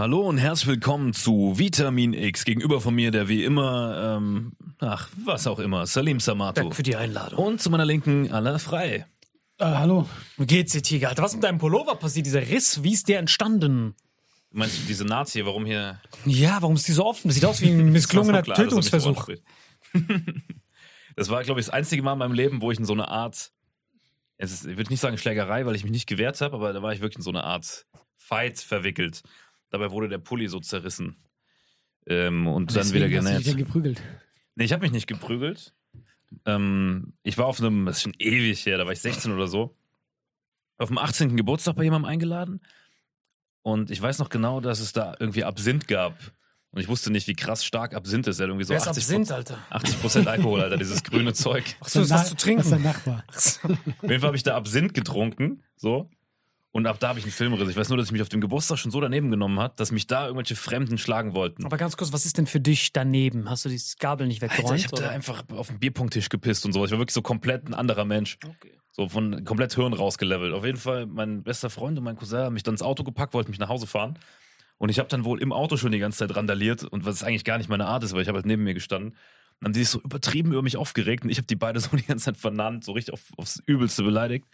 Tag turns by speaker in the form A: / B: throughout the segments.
A: Hallo und herzlich willkommen zu Vitamin X. Gegenüber von mir der wie immer, ähm, ach, was auch immer, Salim Samato.
B: Danke für die Einladung.
A: Und zu meiner Linken Alain Frei.
B: Äh, hallo. Wie geht's dir, Tiger? Alter, was ist mit deinem Pullover passiert? Dieser Riss, wie ist der entstanden?
C: Meinst du diese Nazi, warum hier
B: Ja, warum ist die so offen? Das sieht aus wie ein
C: war klar, er
B: Tötungsversuch.
C: Das war, glaube ich, das einzige Mal in meinem Leben, wo ich in so eine Art, es ist, ich würde nicht sagen Schlägerei, weil ich mich nicht gewehrt habe, aber da war ich wirklich in so eine Art Fight verwickelt. Dabei wurde der Pulli so zerrissen. Ähm, und dann wieder
B: Deswegen hast du dich
C: genäht.
B: ja geprügelt.
C: Nee, ich habe mich nicht geprügelt. Ähm, ich war auf einem, das ist schon ewig her, da war ich 16 oder so, auf dem 18. Geburtstag bei jemandem eingeladen. Und ich weiß noch genau, dass es da irgendwie Absinth gab. Und ich wusste nicht, wie krass stark Absinth ist. Er hat irgendwie so
B: Wer ist
C: 80
B: Absinth, Alter?
C: 80% Alkohol, Alter, dieses grüne Zeug.
B: Ach so, ist was zu
D: Das ist
B: trinken.
D: der Nachbar.
C: Auf jeden Fall habe ich da Absinth getrunken, so. Und ab da habe ich einen Filmriss. Ich weiß nur, dass ich mich auf dem Geburtstag schon so daneben genommen hat, dass mich da irgendwelche Fremden schlagen wollten.
B: Aber ganz kurz, was ist denn für dich daneben? Hast du die Gabel nicht
C: Alter,
B: weggeräumt?
C: ich habe da einfach auf den Bierpunkttisch gepisst und so. Ich war wirklich so komplett ein anderer Mensch.
B: Okay.
C: So von komplett Hirn rausgelevelt. Auf jeden Fall, mein bester Freund und mein Cousin haben mich dann ins Auto gepackt, wollten mich nach Hause fahren. Und ich habe dann wohl im Auto schon die ganze Zeit randaliert und was eigentlich gar nicht meine Art ist, weil ich habe halt neben mir gestanden. Dann haben die sich so übertrieben über mich aufgeregt und ich habe die beide so die ganze Zeit vernannt, so richtig auf, aufs Übelste beleidigt.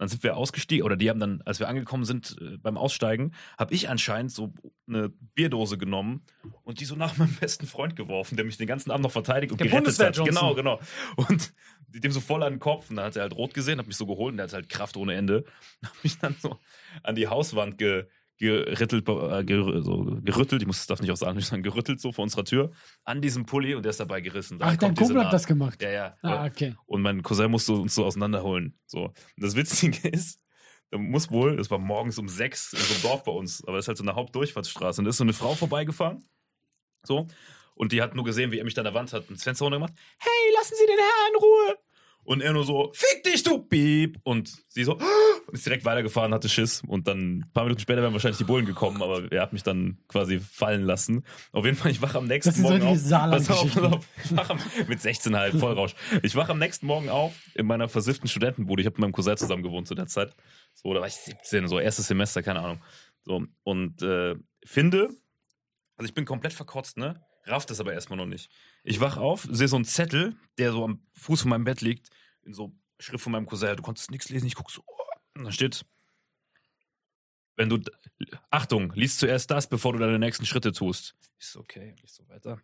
C: Dann sind wir ausgestiegen, oder die haben dann, als wir angekommen sind äh, beim Aussteigen, habe ich anscheinend so eine Bierdose genommen und die so nach meinem besten Freund geworfen, der mich den ganzen Abend noch verteidigt und
B: Der
C: gerettet hat.
B: Johnson.
C: Genau, genau. Und dem so voll an den Kopf und dann hat er halt rot gesehen, hat mich so geholt und der hat halt Kraft ohne Ende. Hab mich dann so an die Hauswand ge gerittelt, äh, ger so gerüttelt, ich muss das darf nicht auch sagen, ich sagen, gerüttelt so vor unserer Tür, an diesem Pulli und der ist dabei gerissen. Daher
D: Ach, dein Kumpel hat das gemacht.
C: Ja, ja.
D: Ah, okay.
C: Und mein Cousin musste uns so auseinanderholen. So. Und das Witzige ist, da muss wohl, das war morgens um sechs in so einem Dorf bei uns, aber das ist halt so eine Hauptdurchfahrtsstraße. Und da ist so eine Frau vorbeigefahren. So. Und die hat nur gesehen, wie er mich da an der Wand hat, ins Fenster runtergemacht. Hey, lassen Sie den Herrn in Ruhe. Und er nur so, fick dich, du Piep. Und sie so, und ist direkt weitergefahren, hatte Schiss. Und dann ein paar Minuten später wären wahrscheinlich die Bullen gekommen, aber er hat mich dann quasi fallen lassen. Auf jeden Fall, ich wache am nächsten
D: Das so
C: Morgen
D: richtige
C: auf. Pass auf, pass auf. Ich wach am, mit 16 halt, Vollrausch. Ich wache am nächsten Morgen auf in meiner versifften Studentenbude. Ich habe mit meinem Cousin zusammen gewohnt zu der Zeit. So, da war ich 17, so erstes Semester, keine Ahnung. So, und äh, finde, also ich bin komplett verkotzt, ne? Raff das aber erstmal noch nicht. Ich wach auf, sehe so einen Zettel, der so am Fuß von meinem Bett liegt, in so Schrift von meinem Cousin. Du konntest nichts lesen, ich guck so, oh, und da steht, wenn du, Achtung, liest zuerst das, bevor du deine nächsten Schritte tust. Ich so, okay, ich so weiter.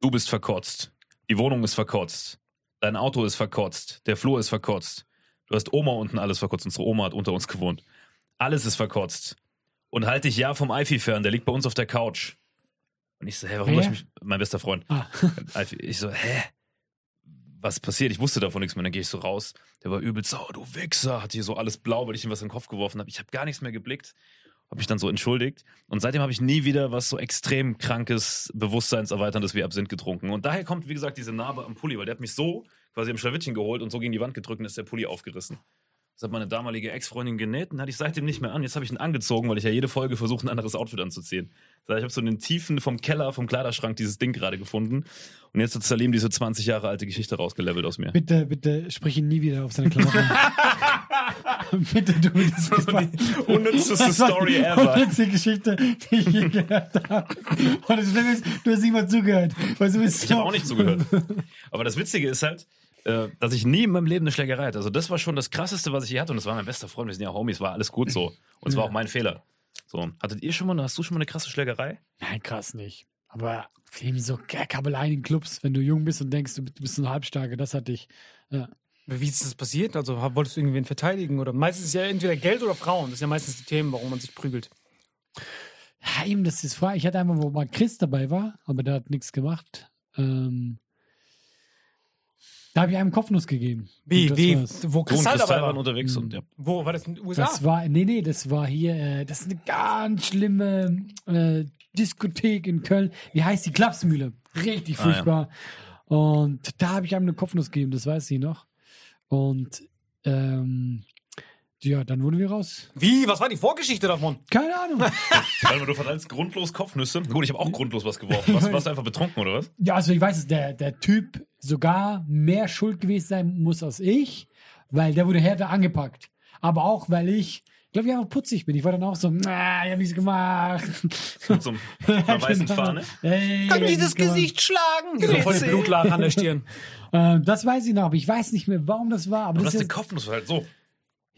C: Du bist verkotzt. Die Wohnung ist verkotzt. Dein Auto ist verkotzt. Der Flur ist verkotzt. Du hast Oma unten alles verkotzt. Unsere Oma hat unter uns gewohnt. Alles ist verkotzt. Und halt dich ja vom Eifi fern, der liegt bei uns auf der Couch. Und ich so, hä, warum soll ich mich. Mein bester Freund.
D: Ah.
C: Ich so, hä? Was passiert? Ich wusste davon nichts mehr. Dann gehe ich so raus. Der war übel sauer, du Wichser. Hat hier so alles blau, weil ich ihm was in den Kopf geworfen habe. Ich habe gar nichts mehr geblickt. Habe mich dann so entschuldigt. Und seitdem habe ich nie wieder was so extrem krankes, bewusstseinserweiterndes wie Absinth getrunken. Und daher kommt, wie gesagt, diese Narbe am Pulli, weil der hat mich so quasi am Schlawittchen geholt und so gegen die Wand gedrückt und ist der Pulli aufgerissen. Das hat meine damalige Ex-Freundin genäht und hatte ich seitdem nicht mehr an. Jetzt habe ich ihn angezogen, weil ich ja jede Folge versuche, ein anderes Outfit anzuziehen. Das heißt, ich habe so in den Tiefen vom Keller, vom Kleiderschrank dieses Ding gerade gefunden. Und jetzt hat Salim diese 20 Jahre alte Geschichte rausgelevelt aus mir.
D: Bitte, bitte sprich ihn nie wieder auf seine Klamotten. bitte, du das
C: Das war die unnützeste Story
D: die
C: ever.
D: unnützte Geschichte, die ich je gehört habe. Und das Schlimme ist, du hast nicht mal zugehört. Weil du bist
C: Ich
D: so,
C: habe auch nicht zugehört. Aber das Witzige ist halt, äh, dass ich nie in meinem Leben eine Schlägerei hatte. Also das war schon das Krasseste, was ich je hatte. Und das war mein bester Freund. Wir sind ja Homies, war alles gut so. Und es war auch mein Fehler. So, hattet ihr schon mal, hast du schon mal eine krasse Schlägerei?
D: Nein, krass nicht. Aber irgendwie so Kabeleien in Clubs, wenn du jung bist und denkst, du bist so ein Halbstarke, das hatte ich. Ja.
B: Wie ist das passiert? Also wolltest du irgendwen verteidigen? Oder meistens ist ja entweder Geld oder Frauen. Das sind ja meistens die Themen, warum man sich prügelt.
D: Ja, eben, das ist frei. Ich hatte einmal, wo mal Chris dabei war, aber der hat nichts gemacht. Ähm, da habe ich einem Kopfnuss gegeben.
B: Wie, wie,
D: war's.
B: wo
C: Du und
B: Kristall dabei
C: Kristall
B: war.
C: waren unterwegs und ja.
B: Wo war das in den USA?
D: Das war, nee, nee, das war hier, äh, das ist eine ganz schlimme äh, Diskothek in Köln. Wie heißt die? Klapsmühle. Richtig
C: Ah, ja.
D: furchtbar. Und da habe ich einem eine Kopfnuss gegeben, das weiß ich noch. Und ähm, ja, dann wurden wir raus.
B: Wie? Was war die Vorgeschichte davon?
D: Keine Ahnung.
C: Mal, du verteilst grundlos Kopfnüsse. Gut, ich habe auch grundlos was geworfen. Warst, warst du einfach betrunken, oder was?
D: ja, also ich weiß, dass der, der Typ sogar mehr schuld gewesen sein muss als ich, weil der wurde härter angepackt. Aber auch, weil ich, glaube ich, einfach putzig bin. Ich war dann auch so, na, ich habe nichts gemacht.
C: Mit so einer weißen
D: Genau.
C: Fahne.
D: Hey,
B: Kann
D: ich
B: ich
D: hab
B: das
D: nichts gemacht.
B: Gesicht schlagen? So voll die Blutlache an der Stirn.
D: Äh, das weiß ich noch, aber ich weiß nicht mehr, warum das war. Aber
C: Aber
D: das
C: das
D: ist
C: eine Kopfnuss halt so.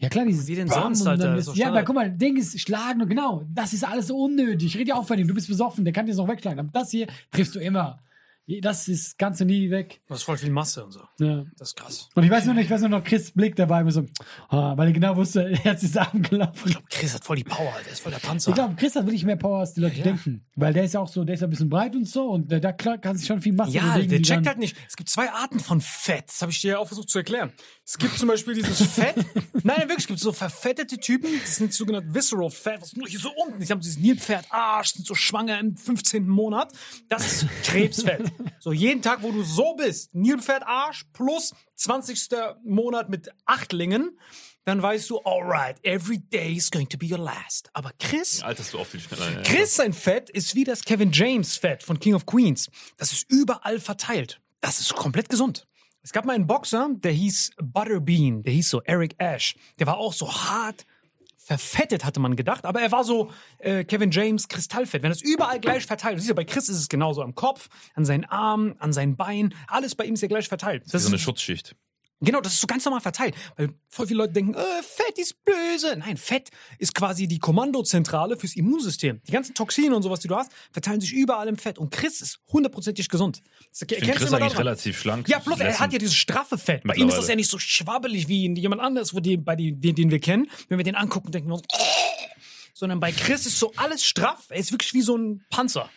D: Ja klar, dieses
B: Wie denn
D: Bam
B: sonst, Alter? Das
D: ist-
B: ist doch
D: Ja, aber guck mal, Ding ist schlagen und genau, das ist alles so unnötig. Ich rede ja auch von dir, du bist besoffen, der kann dir noch wegschlagen. Aber das hier triffst du immer. Das ist, kannst du nie weg.
B: Du hast voll viel Masse und so.
D: Ja.
B: Das ist krass.
D: Und ich weiß nur nicht, ich weiß nur noch Chris Blick dabei, so, ah, weil er genau wusste, er ist abgelaufen.
B: Chris hat voll die Power. Der ist voll der Panzer.
D: Ich glaube, Chris hat wirklich mehr Power, als die Leute denken. Weil der ist ja auch so, der ist ja ein bisschen breit und so und der, da kann sich schon viel Masse
B: Ja,
D: bewegen.
B: der checkt halt nicht. Es gibt zwei Arten von Fett. Das habe ich dir ja auch versucht zu erklären. Es gibt zum Beispiel dieses Fett. Nein, wirklich, es gibt so verfettete Typen. Das sind sogenannte Visceral Fat. Was nur hier so unten. Die haben dieses Nilpferd, Arsch, sind so schwanger im 15. Monat. Das ist Krebsfett. So jeden Tag, wo du so bist, Nilpferd, Arsch plus 20. Monat mit Achtlingen, dann weißt du, alright, every day is going to be your last. Aber Chris,
C: Alterst du auch viel schneller. Ja.
B: Chris sein Fett ist wie das Kevin James Fett von King of Queens. Das ist überall verteilt. Das ist komplett gesund. Es gab mal einen Boxer, der hieß Butterbean, der hieß so Eric Ash. Der war auch so hart verfettet, hatte man gedacht, aber er war so äh, Kevin James Kristallfett. Wenn das überall gleich verteilt, siehst ja, bei Chris ist es genauso am Kopf, an seinen Armen, an seinen Beinen, alles bei ihm ist ja gleich verteilt.
C: Wie
B: Das
C: so eine
B: ist,
C: Schutzschicht.
B: Genau, das ist so ganz normal verteilt. Weil voll viele Leute denken, äh, Fett ist böse. Nein, Fett ist quasi die Kommandozentrale fürs Immunsystem. Die ganzen Toxine und sowas, die du hast, verteilen sich überall im Fett. Und Chris ist hundertprozentig gesund. Das
C: Ich Chris
B: immer
C: eigentlich relativ schlank.
B: Ja, bloß er hat ja dieses straffe Fett. Bei ihm ist das ja nicht so schwabbelig wie jemand anderes, wo die, bei die, den, den wir kennen. Wenn wir den angucken, denken wir uns, sondern bei Chris ist so alles straff. Er ist wirklich wie so ein Panzer.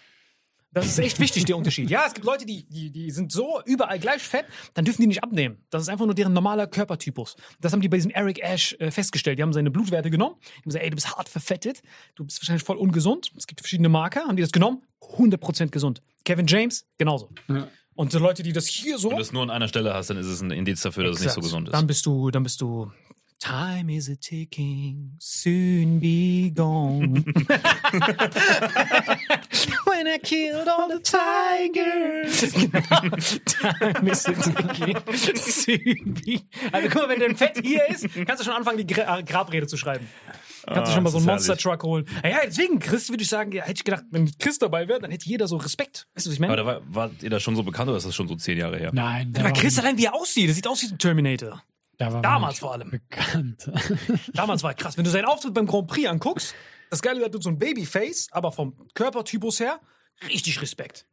B: Das ist echt wichtig, der Unterschied. Ja, es gibt Leute, die, die, die sind so überall gleich fett, dann dürfen die nicht abnehmen. Das ist einfach nur deren normaler Körpertypus. Das haben die bei diesem Eric Ash äh, festgestellt. Die haben seine Blutwerte genommen. Die haben gesagt, ey, du bist hart verfettet, du bist wahrscheinlich voll ungesund. Es gibt verschiedene Marker. Haben die das genommen? 100% gesund. Kevin James, genauso.
D: Ja.
B: Und so Leute, die das hier so...
C: Wenn du es nur an einer Stelle hast, dann ist es ein Indiz dafür, dass es nicht so
B: Exakt.
C: gesund ist.
B: Dann bist du, dann bist du. Time is a ticking, soon be gone. When I killed all the tigers. Genau. Time is a ticking, soon be. Also guck mal, wenn dein Fett hier ist, kannst du schon anfangen, die Gra Grabrede zu schreiben. Kannst du schon mal so einen
C: ist
B: Monster. Truck holen. Ja, ja, deswegen, Chris, würde ich sagen, ja, hätte ich gedacht, wenn Chris dabei wäre, dann hätte jeder so Respekt. Weißt du, was ich meine?
C: Aber da war, wart ihr da schon so bekannt oder ist das schon so zehn Jahre her?
D: Nein, da
B: Aber
D: war,
B: Chris allein, wie er aussieht, das sieht aus wie ein Terminator.
D: Da
B: damals vor allem.
D: bekannt.
B: Damals war krass. Wenn du seinen Auftritt beim Grand Prix anguckst, das Geile, der hat so ein Babyface, aber vom Körpertypus her, richtig Respekt.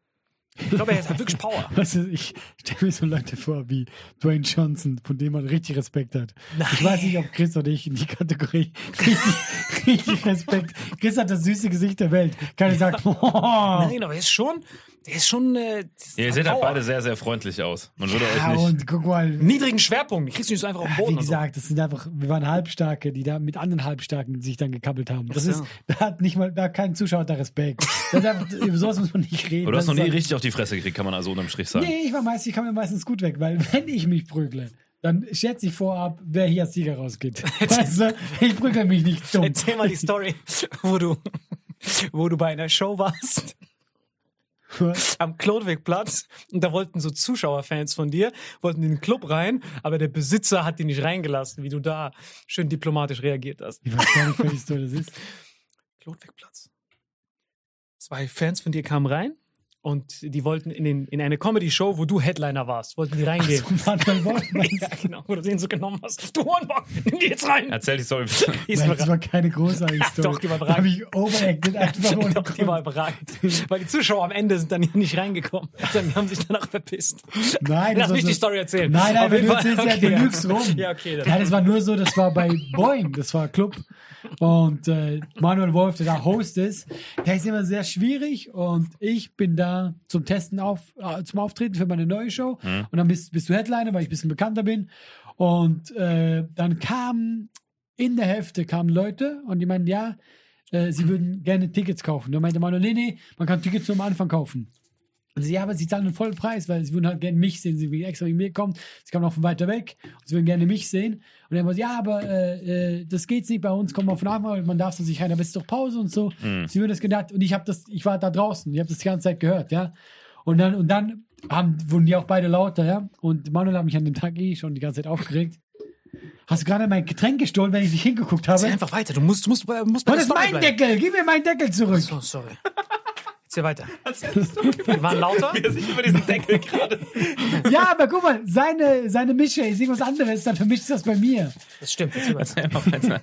B: Ich glaube, er hat wirklich Power.
D: Weißt du, ich stelle mir so Leute vor wie Dwayne Johnson, von dem man richtig Respekt hat. Ich weiß nicht, ob Chris oder ich in die Kategorie richtig, richtig Respekt. Chris hat das süße Gesicht der Welt. Keiner sagt, oh,
B: Nein, aber er ist schon, der ist schon, äh,
C: Ja, ihr seht halt beide sehr, sehr freundlich aus. Man würde
D: ja,
C: euch nicht.
D: und guck mal,
B: niedrigen Schwerpunkt. Kriegst du nicht so einfach auf den
D: wie
B: Boden. so.
D: gesagt, das sind einfach, wir waren Halbstarke, die da mit anderen Halbstarken sich dann gekappelt haben. Das
B: Ach
D: ist,
B: so.
D: da hat nicht mal, da hat kein Zuschauer da Respekt. Das ist einfach, über sowas muss man nicht reden.
C: Aber du hast noch nie
D: ist
C: richtig auf die Fresse gekriegt, kann man also unterm Strich sagen.
D: Nee, ich war meist, ich kam mir meistens gut weg, weil wenn ich mich prügle, dann schätze ich vorab, wer hier als Sieger rausgeht. weißt du, ich prügle mich nicht dumm.
B: Erzähl mal die Story, wo du, wo du bei einer Show warst. Am Klodwigplatz und da wollten so Zuschauerfans von dir, wollten in den Club rein, aber der Besitzer hat die nicht reingelassen, wie du da schön diplomatisch reagiert hast.
D: Ich weiß gar nicht, welche Story das ist.
B: Klodwigplatz. Zwei Fans von dir kamen rein und die wollten in, den, in eine Comedy-Show, wo du Headliner warst, wollten die reingehen.
D: So, Manuel Wolf, meinst
B: ja, genau, wo du den so genommen hast. Du Hornbock, nimm die jetzt rein.
C: Erzähl die Story.
D: Nein, das war keine großartige Story.
B: Doch, die war
D: Da habe ich overacted einfach ohne
B: Doch, die war überragend. Weil die Zuschauer am Ende sind dann hier nicht reingekommen. Die haben sich danach verpisst.
D: Nein,
B: Lass mich
D: so-
B: die Story erzählen.
D: Nein, nein, wenn du erzählst, ja,
B: okay,
D: du lügst rum.
B: Ja, okay. Dann.
D: Ja, das war nur so, das war bei Boeing, das war Club. Und äh, Manuel Wolf, der da Host ist, der ist immer sehr schwierig und ich bin da zum Testen auf, äh, zum Auftreten für meine neue Show. Und dann bist, bist du Headliner, weil ich ein bisschen bekannter bin. Und äh, dann kamen in der Hälfte kamen Leute und die meinten, ja, äh, sie würden gerne Tickets kaufen. Da meinte Manuel, nee, nee, man kann Tickets nur am Anfang kaufen. Und sie, ja, aber sie zahlen einen vollen Preis, weil sie würden halt gerne mich sehen. Sie würden extra wegen mir kommen. Sie kommen auch von weiter weg. Und sie würden gerne mich sehen. Und er war so, ja, aber äh, äh, das geht's nicht bei uns. Kommen wir von Anfang an, man darf. Aber es ist doch Pause und so. Sie würden das gedacht. Und ich habe das, ich war da draußen. Ich habe das die ganze Zeit gehört, ja. Und dann, und dann haben, wurden die auch beide lauter, ja. Und Manuel hat mich an dem Tag eh schon die ganze Zeit aufgeregt. Hast du gerade mein Getränk gestohlen, wenn ich nicht hingeguckt habe?
B: Erzähl einfach weiter. Du musst, du musst, musst bei der
D: das ist mein
B: bleiben.
D: Deckel. Gib mir meinen Deckel zurück.
B: So, sorry. Erzähl weiter. Die waren lauter.
C: nicht über diesen Deckel gerade.
D: Ja, aber guck mal, seine, seine Mische ist irgendwas anderes, dann vermischt das bei mir.
B: Das stimmt. Erzähl weiter.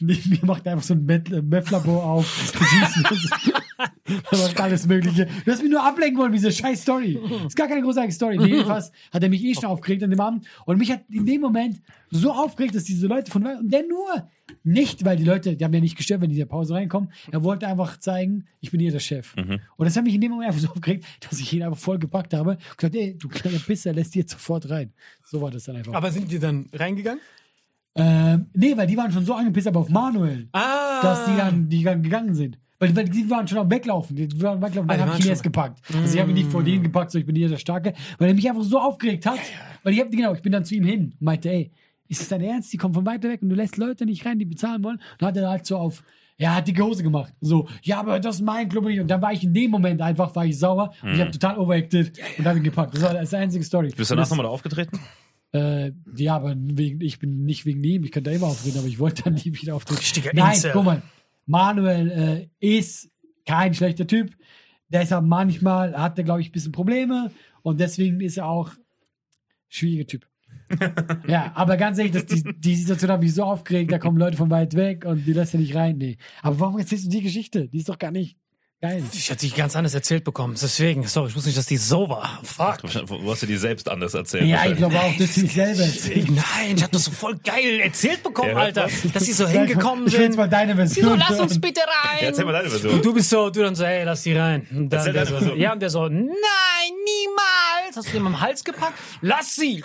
D: mir, mir macht einfach so ein Meth-Labor auf. da macht alles Mögliche. Du hast mich nur ablenken wollen, mit dieser scheiß Story. Ist gar keine großartige Story. Nee, jedenfalls hat er mich eh schon aufgeregt an dem Abend. Und mich hat in dem Moment so aufgeregt, dass diese Leute von und der nur nicht, weil die Leute, die haben ja nicht gestört, wenn die in der Pause reinkommen. Er wollte einfach zeigen, ich bin hier der Chef. Und das hat mich in dem Moment einfach so aufgeregt, dass ich ihn einfach voll gepackt habe und gesagt, ey, du kleiner Pisser, lässt die jetzt sofort rein. So war das dann einfach.
B: Aber sind die dann reingegangen?
D: Ähm, nee, weil die waren schon so angepisst, aber auf Manuel,
B: Ah.
D: dass die dann, die dann gegangen sind. Weil, weil die waren schon am Weglaufen. Die waren weglaufen,
B: Ah,
D: dann habe ich ihn erst gepackt. Also ich habe ihn nicht vor denen gepackt, so ich bin hier der Starke, weil er mich einfach so aufgeregt hat. Weil ich habe, genau, ich bin dann zu ihm hin und meinte, ey, ist es dein Ernst? Die kommen von weiter weg und du lässt Leute nicht rein, die bezahlen wollen. Und dann hat er halt so auf, ja, hat die Hose gemacht. So, ja, aber das ist mein Club nicht. Und dann war ich in dem Moment einfach, war ich sauer und ich habe total overacted und habe ihn gepackt. Das war das einzige Story.
C: Bist du danach
D: das-
C: nochmal da aufgetreten?
D: äh, ja, aber wegen, ich bin nicht wegen ihm, ich könnte da immer auftreten, aber ich wollte dann nie wieder auftreten.
B: Richtiger
D: Nein,
B: Incel.
D: guck mal, Manuel äh, ist kein schlechter Typ. Deshalb manchmal hat er, glaube ich, ein bisschen Probleme und deswegen ist er auch schwieriger Typ. Ja, aber ganz ehrlich, das, die, die Situation hat mich so aufgeregt, da kommen Leute von weit weg und die lässt er nicht rein. Nee. Aber warum erzählst du die Geschichte? Die ist doch gar nicht. Geil.
B: Ich hatte die ganz anders erzählt bekommen. Deswegen, sorry, ich wusste nicht, dass die so war. Fuck.
C: Du hast dir die selbst anders erzählt.
D: Ja, ich glaube auch, dass sie sich selber erzählt.
B: Nein, ich hab das so voll geil erzählt bekommen,
C: Ja,
B: Alter. Dass die so hingekommen
D: Ich will jetzt
B: sind.
D: mal deine
B: Die
D: Version.
B: so, lass uns bitte rein.
C: Ja, erzähl mal deine Version.
B: Und du bist so, du dann so, hey, lass die rein. Und dann der so, ja, und der so, nein, niemals. Hast du ihm am Hals gepackt? Lass sie.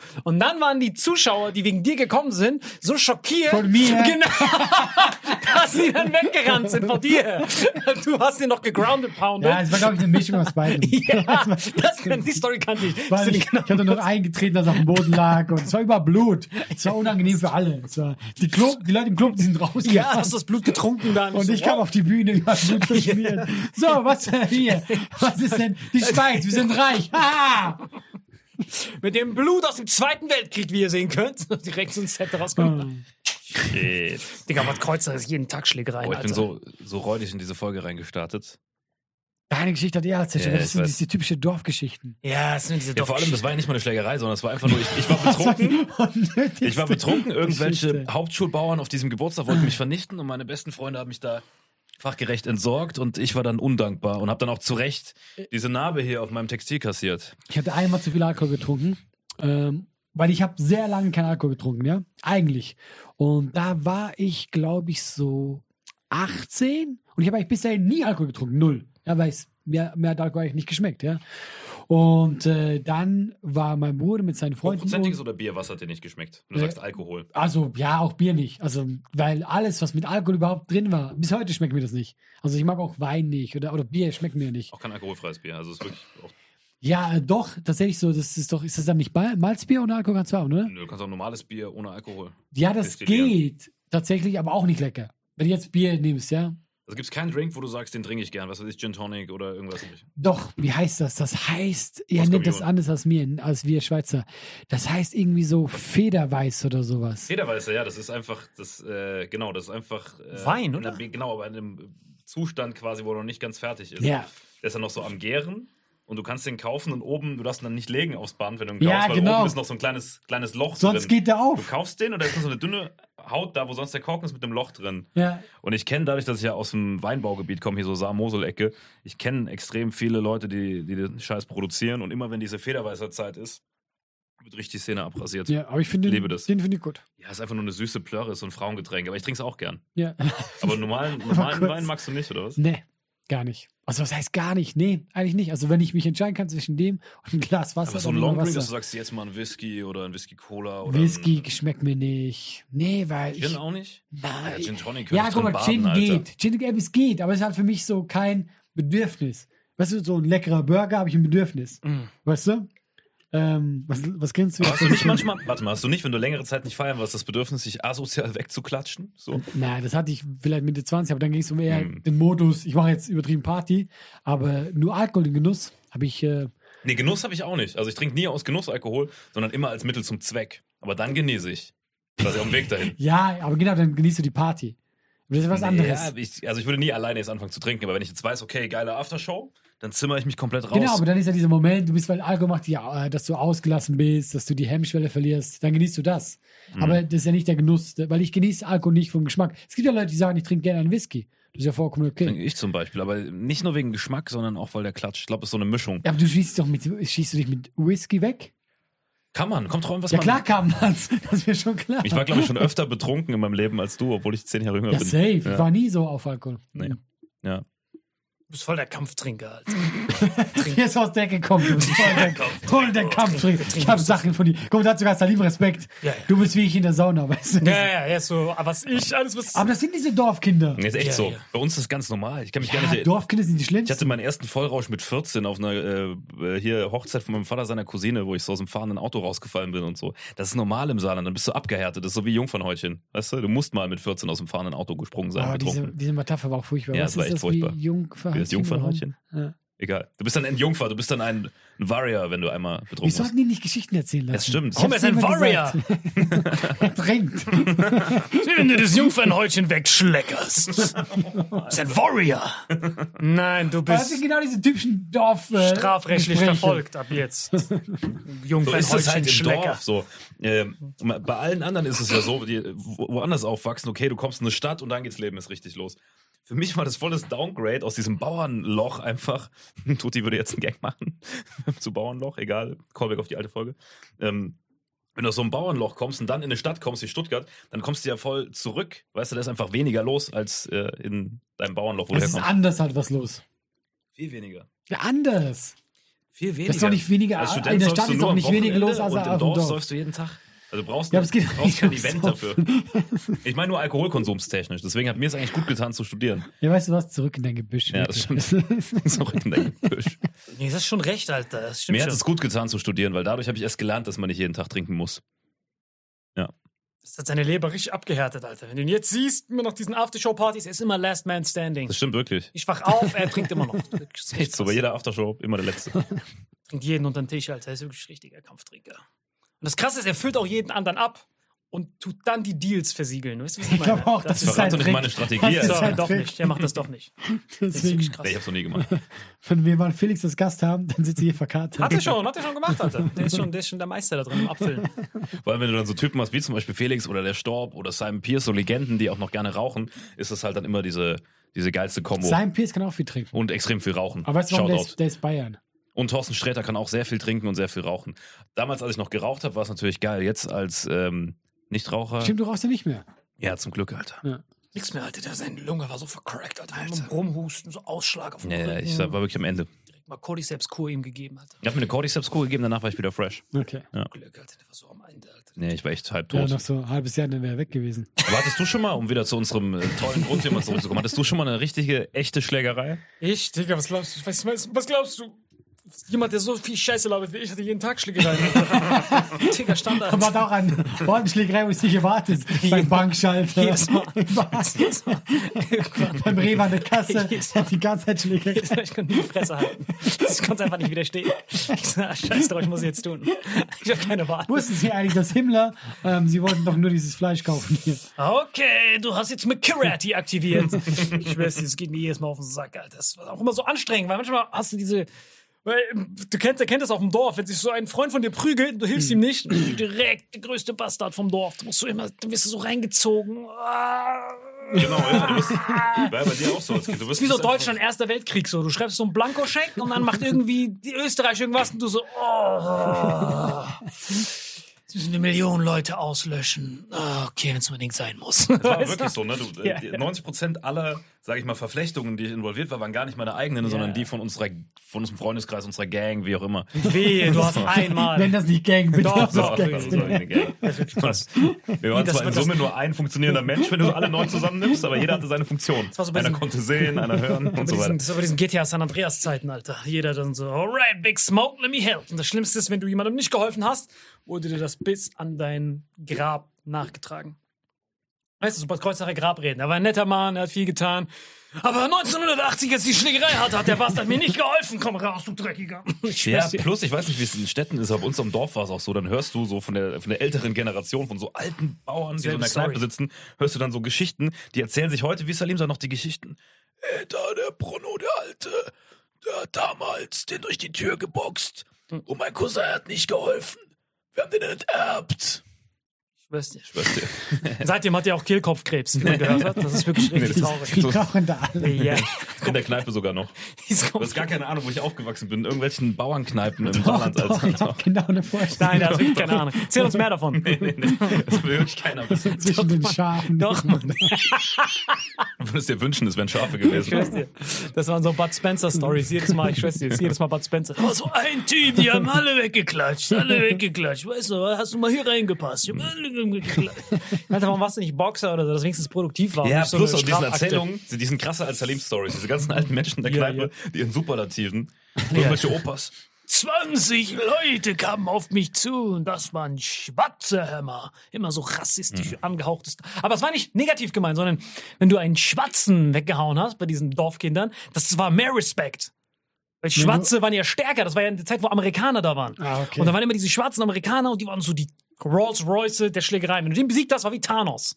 B: Und dann waren die Zuschauer, die wegen dir gekommen sind, so schockiert.
D: Von mir?
B: Genau. dass sie dann weggerannt sind von dir. Du hast ihn noch gegrounded pounded.
D: Ja, es war, glaube ich, eine Mischung aus beidem.
B: Ja, das, die Story kannte ich.
D: Weil
B: Das
D: ich,
B: genau-
D: ich hatte noch eingetreten, dass er auf dem Boden lag und es war über Blut. Es war unangenehm für alle. Es war, die, Club, die Leute im Club, die sind rausgegangen.
B: ja, hast das Blut getrunken dann?
D: und
B: so,
D: ich kam auf die Bühne über Blut verschmiert. So, was äh, hier? Was ist denn? Die Schweiz, wir sind reich. Ha!
B: Mit dem Blut aus dem Zweiten Weltkrieg, wie ihr sehen könnt. Direkt so ein Set rauskommt.
C: Shit.
B: Digga, was Kreuzer ist jeden Tag Schlägereien,
C: Oh, ich bin
B: Alter.
C: so, so räudig in diese Folge reingestartet.
D: Deine Geschichte hat er erzählt,
C: Ja,
D: das sind diese typische Dorfgeschichten.
B: Ja, das sind diese
C: Ja, vor allem, das war ja nicht mal eine Schlägerei, sondern es war einfach nur, ich, ich war betrunken. Ich war betrunken, irgendwelche
D: Geschichte.
C: Hauptschulbauern auf diesem Geburtstag wollten mich vernichten und meine besten Freunde haben mich da fachgerecht entsorgt und ich war dann undankbar und habe dann auch zu Recht diese Narbe hier auf meinem Textil kassiert.
D: Ich hatte einmal zu viel Alkohol getrunken, ähm, weil ich habe sehr lange keinen Alkohol getrunken, ja, eigentlich. Und da war ich, glaube ich, so 18 und ich habe eigentlich bisher nie Alkohol getrunken, null. Ja, weil es mir, mir hat Alkohol eigentlich nicht geschmeckt, ja. Und äh, dann war mein Bruder mit seinen Freunden.
C: Hochprozentiges
D: und-
C: oder Bier, was hat dir nicht geschmeckt? Wenn du
D: Äh,
C: sagst Alkohol.
D: Also, ja, auch Bier nicht. Also, weil alles, was mit Alkohol überhaupt drin war, bis heute schmeckt mir das nicht. Also, ich mag auch Wein nicht oder, oder Bier schmeckt mir nicht.
C: Auch kein alkoholfreies Bier. Also es ist wirklich auch,
D: Ja, äh, doch, tatsächlich so. Das ist doch, ist das dann nicht Mal- Malzbier oder Alkohol kannst du haben, oder?
C: du kannst auch normales Bier ohne Alkohol.
D: Ja, das geht tatsächlich, aber auch nicht lecker. Wenn du jetzt Bier nimmst, ja.
C: Also gibt es keinen Drink, wo du sagst, den trinke ich gern. Was weiß ich, Gin Tonic oder irgendwas.
D: Doch, wie heißt das? Das heißt, ihr nennt das anders als mir, als wir Schweizer. Das heißt irgendwie so Federweiß oder sowas.
C: Federweißer, ja, das ist einfach, das, äh, genau, das ist einfach. Äh,
B: Wein,
C: in
B: oder?
C: einer- Genau, aber in einem Zustand quasi, wo er noch nicht ganz fertig ist.
D: Ja.
C: Der ist dann noch so am Gären und du kannst den kaufen und oben, du darfst ihn dann nicht legen aufs Band, wenn du ihn
D: Ja,
C: kaufst, weil
D: genau.
C: oben ist noch so ein kleines, kleines Loch
D: Sonst
C: drin.
D: geht der
C: Du
D: auf.
C: kaufst den und da ist noch so eine dünne Haut da, wo sonst der Korken ist mit dem Loch drin.
D: Ja.
C: Und ich kenne dadurch, dass ich ja aus dem Weinbaugebiet komme, hier so Saar-Mosel-Ecke, ich kenne extrem viele Leute, die, die den Scheiß produzieren und immer wenn diese Federweißer-Zeit ist, wird richtig die Szene abrasiert. Ja.
D: ja, aber ich finde den,
C: das.
D: den finde ich gut.
C: ist einfach nur eine süße Plörre, so ein Frauengetränk, aber ich trinke es auch gern.
D: Ja.
C: Aber normalen, normalen
D: kurz.
C: Wein magst du nicht, oder was?
D: nee, gar nicht. Also was heißt gar nicht? Nee, eigentlich nicht. Also wenn ich mich entscheiden kann zwischen dem und ein Glas Wasser,
C: Aber so ein Longdrink, dass du sagst, jetzt mal ein Whisky oder ein Whisky-Cola oder
D: Whisky schmeckt mir nicht. Nee, weil
C: Gin
D: ich,
C: auch nicht?
D: Nein.
C: Ja, Gin Tonic
D: Ja, guck mal,
C: baden,
D: Gin
C: Alter.
D: geht. Gin es geht, aber es halt für mich so kein Bedürfnis. Weißt du, so ein leckerer Burger habe ich ein Bedürfnis.
C: Mm.
D: Weißt du? Ähm, was, was kennst du?
C: Hast du nicht manchmal, warte mal, hast du nicht, wenn du längere Zeit nicht feiern warst, das Bedürfnis, dich asozial wegzuklatschen? So.
D: Nein, das hatte ich vielleicht Mitte 20, aber dann ging es um eher
C: Hm.
D: den Modus, ich mache jetzt übertrieben Party, aber nur Alkohol den Genuss habe ich, äh,
C: Nee, Genuss habe ich auch nicht. Also ich trinke nie aus Genuss Alkohol, sondern immer als Mittel zum Zweck. Aber dann genieße ich. Quasi auf dem Weg dahin.
D: ja, aber genau, dann genießt du die Party. Das ist was anderes.
C: Ja, ich, also ich würde nie alleine jetzt anfangen zu trinken, aber wenn ich jetzt weiß, okay, geile Aftershow, dann zimmer ich mich komplett raus.
D: Genau, aber dann ist ja dieser Moment, du bist, weil Alkohol macht ja, äh, dass du ausgelassen bist, dass du die Hemmschwelle verlierst, dann genießt du das.
C: Mhm.
D: Aber das ist ja nicht der Genuss, weil ich genieße Alkohol nicht vom Geschmack. Es gibt ja Leute, die sagen, ich trinke gerne einen Whisky. Das ist ja vollkommen okay.
C: Trinke ich zum Beispiel, aber nicht nur wegen Geschmack, sondern auch weil der klatscht. Ich glaube, es ist so eine Mischung.
D: Ja, aber du schießt doch mit, schießt du dich mit Whisky weg?
C: Kann man, kommt drauf an, was
D: Ja,
C: man.
D: klar kam das. Das ist mir schon klar.
C: Ich war, glaube ich, schon öfter betrunken in meinem Leben als du, obwohl ich zehn Jahre jünger
D: ja,
C: bin.
D: safe. Ich
C: Ja.
D: war nie so auf Alkohol.
C: Nee. Ja.
B: Du bist voll der Kampftrinker, Alter.
D: Hier ist aus der Ecke gekommen. Du bist voll der, voll der Kampftrinker. Ich habe Sachen von dir. Guck, dazu hast du lieben Respekt.
B: Ja, ja.
D: Du bist wie ich in der Sauna, weißt du?
B: Ja, ja, ja, so, aber was ich, alles was.
D: Aber das sind diese Dorfkinder.
C: Nee, ist echt
B: Ja,
C: so.
B: ja.
C: Bei uns ist das ganz normal. Ich kann mich gar nicht.
D: Dorfkinder sind die
C: Ich
D: schlimmsten.
C: hatte meinen ersten Vollrausch mit 14 auf einer äh, hier Hochzeit von meinem Vater seiner Cousine, wo ich so aus dem fahrenden Auto rausgefallen bin und so. Das ist normal im Saarland, dann bist du abgehärtet. Das ist so wie Jungfernhäutchen. Weißt du, du musst mal mit 14 aus dem fahrenden Auto gesprungen sein,
D: Oh, diese,
C: betrunken.
D: diese Metapher war auch furchtbar.
C: Ja,
D: Was
C: das war
D: ist
C: echt
D: das wie
C: furchtbar.
D: Jungfernhäutchen?
C: Das Jungfernhäutchen?
D: Ja.
C: Egal. Du bist dann ein Jungfer, du bist dann ein, ein Warrior, wenn du einmal betrunken bist.
D: hatten die nicht Geschichten erzählen lassen?
C: Das stimmt.
D: Hab's
B: er ist ein Warrior.
D: er trinkt.
B: Wenn du das Jungfernhäutchen wegschleckerst. ist ein Warrior. Nein, du
D: Aber das sind
B: bist
D: genau diese typischen Dorf. Äh,
B: strafrechtlich
D: Gespräche.
B: verfolgt ab jetzt.
C: So ist
B: Jungfernhäutchen
C: halt im. Dorf so. Ähm, bei allen anderen ist es ja so, die wo- woanders aufwachsen, okay, du kommst in eine Stadt und dann geht's Leben ist richtig los. Für mich war das volles Downgrade aus diesem Bauernloch einfach. Tutti würde jetzt einen Gag machen zu Bauernloch, egal. Callback auf die alte Folge. Ähm, wenn du aus so einem Bauernloch kommst und dann in eine Stadt kommst wie Stuttgart, dann kommst du ja voll zurück. Weißt du, da ist einfach weniger los als äh, in deinem Bauernloch, wo
D: Es ist anders halt was los.
C: Viel weniger.
D: Ja, anders.
C: Viel weniger.
D: Das ist doch nicht weniger.
C: Als
D: in
C: Student
D: der
C: säufst
D: Stadt ist doch nicht weniger los als
C: und im Dorf
D: Dorf.
C: säufst du jeden Tag. Also du brauchst,
D: Ja,
C: brauchst kein
D: nicht
C: Event dafür. Ich meine nur alkoholkonsumstechnisch. Deswegen hat mir es eigentlich gut getan zu studieren.
D: Ja, weißt du was? Zurück in dein Gebüsch.
C: Ja, das
D: wirklich.
C: Zurück in dein Gebüsch.
B: Nee, das ist schon recht, Alter. Das stimmt
C: Mir hat
B: schon.
C: es gut getan zu studieren, weil dadurch habe ich erst gelernt, dass man nicht jeden Tag trinken muss.
B: Das hat seine Leber richtig abgehärtet, Alter. Wenn du ihn jetzt siehst, immer noch diesen Aftershow-Partys, er ist immer Last Man Standing.
C: Das stimmt wirklich.
B: Ich wach auf, er trinkt immer noch.
C: Echt so, bei jeder Aftershow immer der Letzte.
B: Trinkt jeden unter den Tisch, Alter. Er ist wirklich ein richtiger Kampftrinker. Und das Krasse ist, er füllt auch jeden anderen ab und tut dann die Deals versiegeln. Weißt du, was ich
D: Ich glaube auch, das,
B: das
D: ist sein
C: nicht meine Strategie,
D: Das ist
B: so,
D: sein
B: doch
D: Trick.
B: nicht. Der macht das doch nicht. Das ist wirklich
D: Deswegen,
C: Nee, ich
B: krass.
C: hab's noch nie gemacht.
D: wenn wir mal Felix als Gast haben, dann sitzt er hier verkartet.
B: Hat er schon, hat er schon gemacht, Alter. Der ist schon, der ist schon der Meister da drin im Abfüllen.
C: Vor allem, wenn du dann so Typen hast, wie zum Beispiel Felix oder der Storb oder Simon Pierce, so Legenden, die auch noch gerne rauchen, ist das halt dann immer diese, diese geilste Kombo.
D: Sein Pierce kann auch viel trinken.
C: Und extrem viel rauchen.
D: Aber weißt du, warum der ist, der ist Bayern?
C: Und Thorsten Sträter kann auch sehr viel trinken und sehr viel rauchen. Damals, als ich noch geraucht habe, war es natürlich geil. Jetzt als ähm, Nichtraucher.
D: Stimmt, du rauchst ja nicht mehr.
C: Ja, zum Glück, Alter.
B: Nix mehr, Alter. Der, seine Lunge war so vercrackt, Alter. Alter. Rumhusten, so Ausschlag auf dem
C: Ja, ja, ich war wirklich am Ende.
B: Direkt mal Cordyceps-Kur ihm gegeben, Alter.
C: Ich habe mir eine Cordyceps-Kur gegeben, danach war ich wieder fresh.
D: Okay.
B: Glück, Alter. Der war so am Ende, Alter.
C: Nee, ich war echt halb
D: Ja,
C: tot.
D: noch so ein halbes Jahr, dann wäre er weg gewesen.
C: Aber hattest du schon mal, um wieder zu unserem äh, tollen Grundthema zurückzukommen, hattest du schon mal eine richtige, echte Schlägerei?
B: Ich, Digga, was glaubst du? Was, was glaubst du? Jemand, der so viel Scheiße labert wie ich, hatte jeden Tag Schlägereien. Digga, Standard.
D: Hat auch an Ordenschlägerei, wo ich nicht erwartet. Beim Bankschalter.
B: Jedes Mal.
D: Was? Beim Rewe an der Kasse. Hat die ganze Zeit Schlägerei.
B: Ich konnte nie die Fresse halten. Ich konnte einfach nicht widerstehen. Ich so, ah, scheiß drauf, ich muss jetzt tun. Ich habe keine Wahl.
D: Wussten Sie eigentlich, dass Himmler, ähm, Sie wollten doch nur dieses Fleisch kaufen hier.
B: Okay, du hast jetzt Karate aktiviert. Ich weiß, es geht mir jedes Mal auf den Sack, Alter. Das war auch immer so anstrengend, weil manchmal hast du diese. Weil, du kennst, der kennt das auf dem Dorf, wenn sich so ein Freund von dir prügelt, du hilfst ihm nicht, direkt der größte Bastard vom Dorf. Du musst so immer, du wirst so reingezogen. Ah.
C: Genau, ja. Du bist, war bei dir auch so. als Kind. Du bist
B: Wie so Deutschland, Erster Weltkrieg so. Du schreibst so einen Blankoscheck und dann macht irgendwie die Österreich irgendwas und du so, oh. Jetzt müssen wir Millionen Leute auslöschen. Ah, okay, wenn es unbedingt sein muss.
C: Das war wirklich so, ne? Du,
B: Ja,
C: äh,
B: ja.
C: 90% aller, sag ich mal, Verflechtungen, die ich involviert war, waren gar nicht meine eigenen, sondern die von unserer, von unserem Freundeskreis, unserer Gang, wie auch immer.
B: Wehe, du hast einmal.
D: Wenn das nicht Gang bitte.
B: Doch,
D: das
B: doch,
D: Gang.
C: das war eine Gang.
B: Das ist.
C: Wir waren
B: das
C: zwar in Summe nur ein funktionierender Mensch, wenn du so alle neun zusammennimmst, aber jeder hatte seine Funktion.
B: war so
C: einer konnte sehen, einer hören und so
B: diesen,
C: weiter.
B: das war bei diesen GTA San Andreas Zeiten, Alter. Jeder dann so, alright, Big Smoke, let me help. Und das Schlimmste ist, wenn du jemandem nicht geholfen hast, wurde dir das bis an dein Grab nachgetragen. Weißt du, so bei Kreuznacher Grabreden. Er war ein netter Mann, er hat viel getan. Aber 1980, als die Schlägerei hatte, hat der Bastard mir nicht geholfen. Komm raus, du Dreckiger. Ich
C: Ja, plus, ich weiß nicht, wie es in Städten ist, aber bei uns am Dorf war es auch so, dann hörst du so von der, von der älteren Generation, von so alten Bauern, die so in der Kneipe sitzen, hörst du dann so Geschichten, die erzählen sich heute, wie Salim sagt, noch die Geschichten. Äh, da der Bruno, der Alte, der hat damals den durch die Tür geboxt und mein Cousin hat nicht geholfen. Wir haben den enterbt.
B: Ich schwör's dir.
C: Weiß dir.
B: Seitdem hat er auch Kehlkopfkrebs, wie man gehört hat. Das ist wirklich richtig
C: das-
B: traurig.
D: Die rauchen da alle.
B: Ja.
C: In der Kneipe sogar noch. Du hast gar keine Ahnung, wo ich aufgewachsen bin. In irgendwelchen Bauernkneipen im
D: Doch,
C: Saarland.
D: doch, ich hab genau eine Vorstellung.
B: Nein, da hast du wirklich keine Ahnung. Erzähl uns mehr davon.
C: nee, nee, nee. Das will wirklich keiner wissen.
D: Zwischen den Schafen.
B: Doch, Mann.
C: Du würdest dir wünschen, es wären Schafe
B: Ich
C: gewesen.
B: schwör's dir. Das waren so Bud Spencer Stories. Jedes Mal, ich schwör's dir, ist jedes Mal Bud Spencer. Oh, so ein Typ, die haben alle weggeklatscht, alle weggeklatscht. Weißt du, hast du mal hier reingepasst? Die haben alle weggeklatscht. Alter, warum warst du nicht Boxer oder so, dass wenigstens produktiv war?
C: Ja,
B: nicht so
C: plus auch diesen? Erzählungen, die die sind krasser als Salim-Stories. Diese ganzen alten Menschen in der
B: Ja,
C: Kneipe, die in Superlativen, irgendwelche Opas.
B: 20 Leute kamen auf mich zu und das waren schwarze Hämmer. Immer so rassistisch angehaucht ist. Aber es war nicht negativ gemeint, sondern wenn du einen Schwarzen weggehauen hast bei diesen Dorfkindern, das war mehr Respekt. Weil Schwarze waren ja stärker. Das war ja in der Zeit, wo Amerikaner da waren.
D: Ah, okay.
B: Und da waren immer diese schwarzen Amerikaner und die waren so die Rolls Royce der Schlägerei. Wenn du den besiegt hast, war wie Thanos.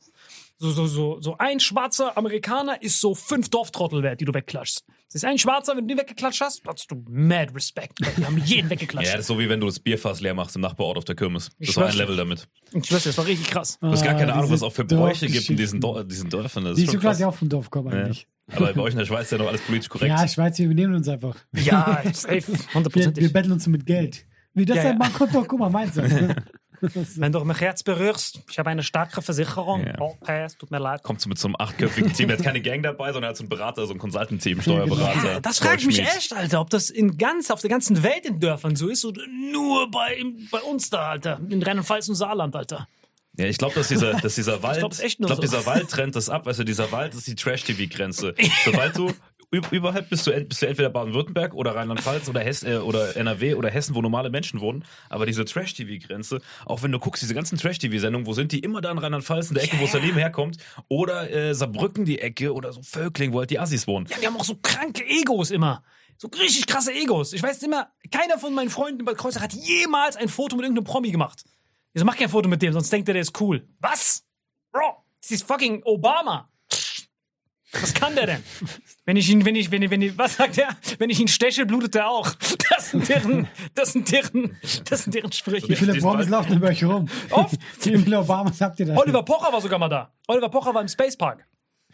B: So, so, so, so ein schwarzer Amerikaner ist so fünf Dorftrottel wert, die du wegklatschst. Das ist ein schwarzer, wenn du den weggeklatscht hast, hast du mad Respekt. Wir haben jeden weggeklatscht.
C: Ja, das ist so wie wenn du das Bierfass leer machst im Nachbarort auf der Kirmes. Das
B: Ich
C: ist so ein. Level damit.
B: ich dir, das war richtig krass.
C: Du hast gar keine
D: Ah,
C: Ahnung, was es auch für Bräuche gibt in diesen, Dor diesen Dörfern. Das
D: Die
C: ist schon
D: so quasi auch vom Dorf gekommen eigentlich.
C: Aber bei euch in der Schweiz ist ja noch alles politisch korrekt.
D: Ja, Schweiz, wir übernehmen uns einfach.
B: Ja, safe,
D: Wir, wir
B: hundertprozentig.
D: betteln uns so mit Geld. Wie das
B: Ja,
D: dein
B: ja.
D: Bankkonto? Guck mal, meins. ja.
B: Wenn du mein Herz berührst, ich habe eine starke Versicherung.
C: Ja.
B: Oh, pass, tut mir leid.
C: Kommt mit so einem achtköpfigen Team, der hat keine Gang dabei, sondern er hat so einen Berater, so ein Consultant-Team, Steuerberater.
B: Ja, das frage ich mich echt, Alter, ob das in ganz, auf der ganzen Welt in Dörfern so ist oder nur bei, bei uns da, Alter. In Rheinland-Pfalz und Saarland, Alter.
C: Ja, ich glaube, dass dieser, dass dieser Wald,
B: glaub, es
C: ich glaube,
B: so.
C: dieser Wald trennt das ab. Weißt du, dieser Wald ist die Trash-TV-Grenze. Sobald du überhalb bist du, bist du entweder Baden-Württemberg oder Rheinland-Pfalz oder Hessen äh, oder NRW oder Hessen, wo normale Menschen wohnen. Aber diese Trash-TV-Grenze, auch wenn du guckst, diese ganzen Trash-TV-Sendungen, wo sind die? Immer da in Rheinland-Pfalz, in der Ecke, wo Salim herkommt. Oder äh, Saarbrücken die Ecke oder so Völkling, wo halt die Assis wohnen.
B: Ja, die haben auch so kranke Egos immer. So richtig krasse Egos. Ich weiß immer, keiner von meinen Freunden über Kreuzach hat jemals ein Foto mit irgendeinem Promi gemacht. Ich so, mach kein Foto mit dem, sonst denkt er, der ist cool. Was? Bro, das ist fucking Obama. Was kann der denn? Wenn ich ihn, wenn ich, wenn ich, wenn ich, was sagt er? Wenn ich ihn steche, blutet er auch. Das sind deren, das sind deren, das sind deren
D: Wie
B: Sprüche.
D: viele
C: Diesen
D: Promis laufen bei euch rum?
B: Oft.
D: Wie viele Obamas habt ihr da?
B: Oliver Pocher war sogar mal da. Oliver Pocher war im Space Park.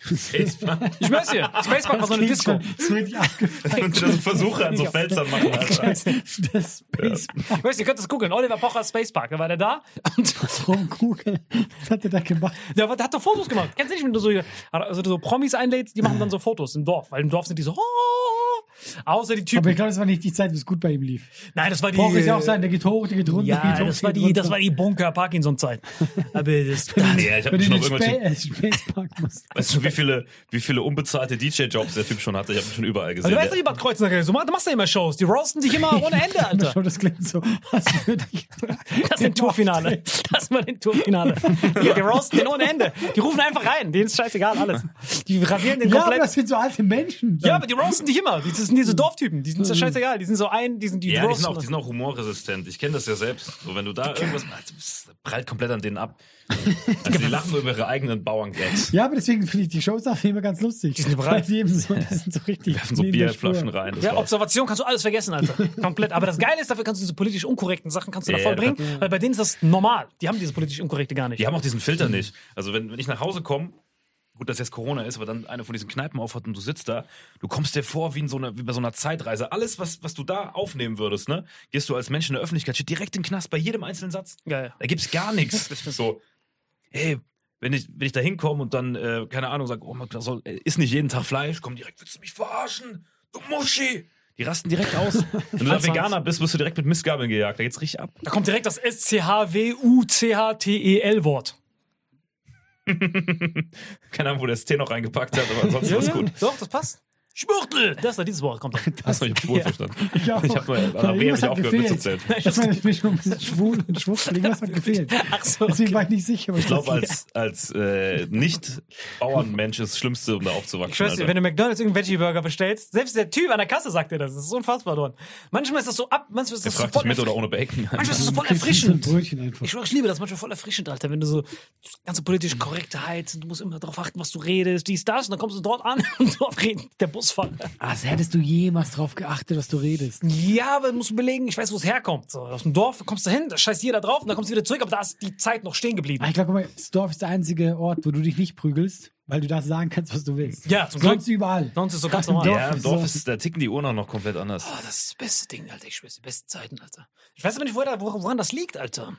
B: Ich schwör's dir. Space Park war so eine Disco.
D: schon- Das richtig abgefuckt.
C: Und so Versuche an so Felsern machen, Alter.
D: Das Space
B: Ich weiß, ihr könnt das googeln. Oliver Pocher Space Park. Da war der da. Und
D: Warum Google? Was hat der da gemacht?
B: Der, der hat doch Fotos gemacht. Kennst du nicht, wenn du so, also so Promis einlädst, die machen dann so Fotos im Dorf. Weil im Dorf sind die so, oh, außer die
D: Aber
B: Typen.
D: ich glaube, das war nicht die Zeit, wo es gut bei ihm lief.
B: Nein, das war die.
D: Poch ist ja auch sein, der geht hoch, der geht runter, der
B: Ja,
D: geht hoch,
B: das war die, das
D: runter.
B: war die Bunker-Parkinson-Zeit. Aber das, das
C: Ja, ich habe schon
D: den
C: irgendwelche. Weißt du, wie viele, wie viele unbezahlte DJ-Jobs der Typ schon hatte? Ich habe ihn schon überall gesehen.
B: also, weißt du,
C: Der-
B: die Bad Kreuznach, so, du machst ja immer Shows. Die roasten dich immer ohne Ende, Alter.
D: Schon, das klingt so.
B: Das ist ein Tourfinale. Das war ein Tourfinale. Hier, die roasten den ohne Ende. Die rufen einfach rein. Denen ist scheißegal, alles. Die rasieren den
D: Ja, aber
B: komplett.
D: das sind so alte Menschen.
B: Ja, aber die roasten dich immer. Die- Das sind diese Dorftypen. Die sind so scheißegal. Die sind so ein, die sind die,
C: ja, die sind, auch, die sind auch humorresistent. Ich kenne das ja selbst. So, wenn du da irgendwas machst, das prallt komplett an denen ab. Also die lachen nur über ihre eigenen Bauerngags.
D: Ja, aber deswegen finde ich die Shows auch immer ganz lustig. Die
B: sind bereit.
D: Die, eben so, die sind so richtig.
C: Werfen so Bierflaschen rein.
B: Ja,
C: war's.
B: Observation kannst du alles vergessen, Alter. Komplett. Aber das Geile ist, dafür kannst du diese politisch unkorrekten Sachen kannst du da
C: Ja,
B: voll
C: das
B: bringen, weil bei denen ist das normal. Die haben diese politisch unkorrekte gar nicht.
C: Die haben auch diesen Filter nicht. Also wenn, wenn ich nach Hause komme, gut, dass jetzt Corona ist, aber dann eine von diesen Kneipen aufhat und du sitzt da, du kommst dir vor wie, in so einer, wie bei so einer Zeitreise. Alles, was, was du da aufnehmen würdest, ne, gehst du als Mensch in der Öffentlichkeit, steht direkt im Knast bei jedem einzelnen Satz.
B: Geil.
C: Da gibt's gar nichts. So, hey, wenn ich, wenn ich da hinkomme und dann, äh, keine Ahnung, sag, oh, man soll, äh, isst nicht jeden Tag Fleisch, komm direkt, willst du mich verarschen? Du Muschi! Die rasten direkt aus. Wenn du Veganer bist, wirst du direkt mit Missgabeln gejagt. Da geht's richtig ab.
B: Da kommt direkt das S-C-H-W-U-C-H-T-E-L-Wort.
C: Keine Ahnung, wo der T noch reingepackt hat, aber ansonsten ist gut.
B: Doch, das passt. Schwuchtel! Das ist dieses Wort, kommt da.
C: Hast du mich schwul verstanden?
D: Ich auch.
C: Ich habe nur,
D: Ja,
C: an der ich
D: hat
C: aufgehört
D: gefehlt.
C: mitzuzählen.
D: Das war ich bin schon ein bisschen schwul und schwuchtel. Irgendwas hat gefehlt.
B: Ach so.
D: Deswegen war ich nicht sicher.
C: Ich glaube, als, als äh, Nicht-Bauernmensch ist das Schlimmste, um da aufzuwachsen.
B: Ich dir,
C: Alter.
B: wenn du McDonalds irgendeinen Veggie-Burger bestellst, selbst der Typ an der Kasse sagt dir das. Das ist unfassbar dort. Manchmal ist das so ab, manchmal ist
C: Der
B: das so
C: fragt
B: voll
C: dich mit oder
B: erfrischend.
C: ohne Bacon.
B: Manchmal ist das so voll
D: so
B: erfrischend. Ich ich liebe das manchmal voll erfrischend, Alter, wenn du so ganze politische Korrektheit, du musst immer darauf achten, was du redest, dies, das, und dann kommst du dort an und dort redet der Busfahrer.
D: Also hättest du jemals drauf geachtet, was du redest.
B: Ja, aber du musst belegen, ich weiß, wo es herkommt. So, aus dem Dorf kommst du hin, da scheißt jeder drauf und dann kommst du wieder zurück, aber da ist die Zeit noch stehen geblieben.
D: Ah, Ich glaube, das Dorf ist der einzige Ort, wo du dich nicht prügelst, weil du da sagen kannst, was du willst.
B: Ja, zum
D: Sonst
B: Glück.
D: überall.
B: Sonst ist so ganz normal.
D: Dorf
C: Ja, im
D: ist
C: Dorf ist, da ticken die Uhren auch noch komplett anders.
B: Oh, das ist das beste Ding, Alter. Ich schwör's, die besten Zeiten, Alter. Ich weiß aber nicht, woran, woran das liegt, Alter.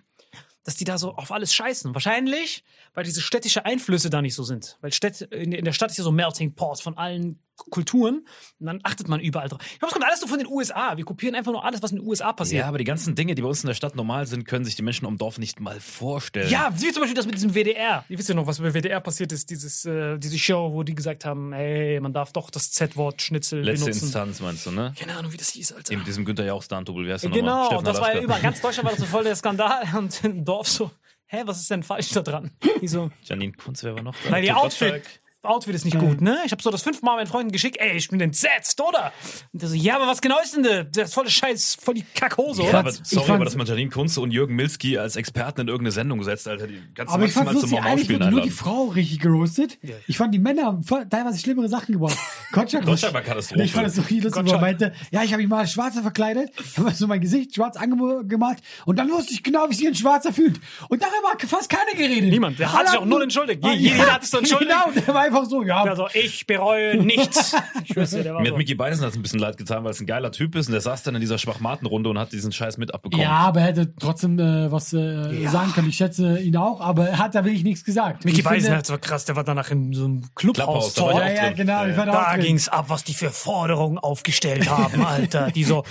B: Dass die da so auf alles scheißen. Wahrscheinlich, weil diese städtische Einflüsse da nicht so sind. Weil Städt, in, in der Stadt ist ja so Melting Pot von allen Kulturen. Und dann achtet man überall drauf. Ich glaube, es kommt alles so von den USA. Wir kopieren einfach nur alles, was in den USA passiert.
C: Ja, aber die ganzen Dinge, die bei uns in der Stadt normal sind, können sich die Menschen am Dorf nicht mal vorstellen.
B: Ja, wie zum Beispiel das mit diesem WDR. Ihr wisst ja noch, was bei WDR passiert ist, dieses, äh, diese Show, wo die gesagt haben, hey, man darf doch das Z-Wort Schnitzel
C: Letzte
B: benutzen.
C: Instanz meinst du, ne?
B: Keine Ahnung, wie das hieß, Alter.
C: Eben diesem Günther Jauch Stunt-Double, wie heißt der
B: Genau?
C: Steffen
B: das war ja über ganz Deutschland war das so voll der Skandal und im Dorf so, hä, was ist denn falsch da dran? Die so,
C: Janine Kunz, wer war noch da?
B: weil die Outfit. Outfit ist nicht gut, ne? Ich habe so das fünfmal meinen Freunden geschickt, ey, ich bin entsetzt, oder? Und der so, ja, aber was genau ist denn das? Das ist voll Scheiß, voll die Kackhose,
C: Ja,
B: oder?
C: aber
D: ich
C: sorry, aber dass man Janine Kunze und Jürgen Milski als Experten in irgendeine Sendung gesetzt, Alter, die du
D: Aber ich fand
C: maximal zum
D: lustig, eigentlich wurde nur die. Frau richtig geroastet. Ich fand die Männer haben voll- teilweise schlimmere Sachen gebracht. Gottschalk,
C: Gottschalk war Katastrophe.
D: Ich fand das so viel lustig, wo er meinte, ja, ich habe mich mal als Schwarzer verkleidet, habe so mein Gesicht schwarz angemalt und dann wusste ich genau, wie sich ein Schwarzer fühlt. Und darüber hat fast keiner geredet.
B: Niemand. Der hat sich auch null
D: nur-
B: entschuldigt.
D: Ah,
B: Je- jeder hat so entschuldigt.
D: Genau, der war einfach so, ja.
B: Also ich bereue nichts. Ich dir, der war
C: Mir
B: so.
C: hat Mickey Beisen das ein bisschen leid getan, weil es ein geiler Typ ist und der saß dann in dieser Schwachmatenrunde und hat diesen Scheiß mit abbekommen.
D: Ja, aber er hätte trotzdem äh, was äh, sagen können. Ich schätze ihn auch, aber er hat da wirklich nichts gesagt.
B: Mickey Beisen, das war krass, der war danach in so einem
C: Clubhaus, ich
D: Ja, ja, genau. Ich war da,
B: ging's ab, was die für Forderungen aufgestellt haben, Alter. Die so,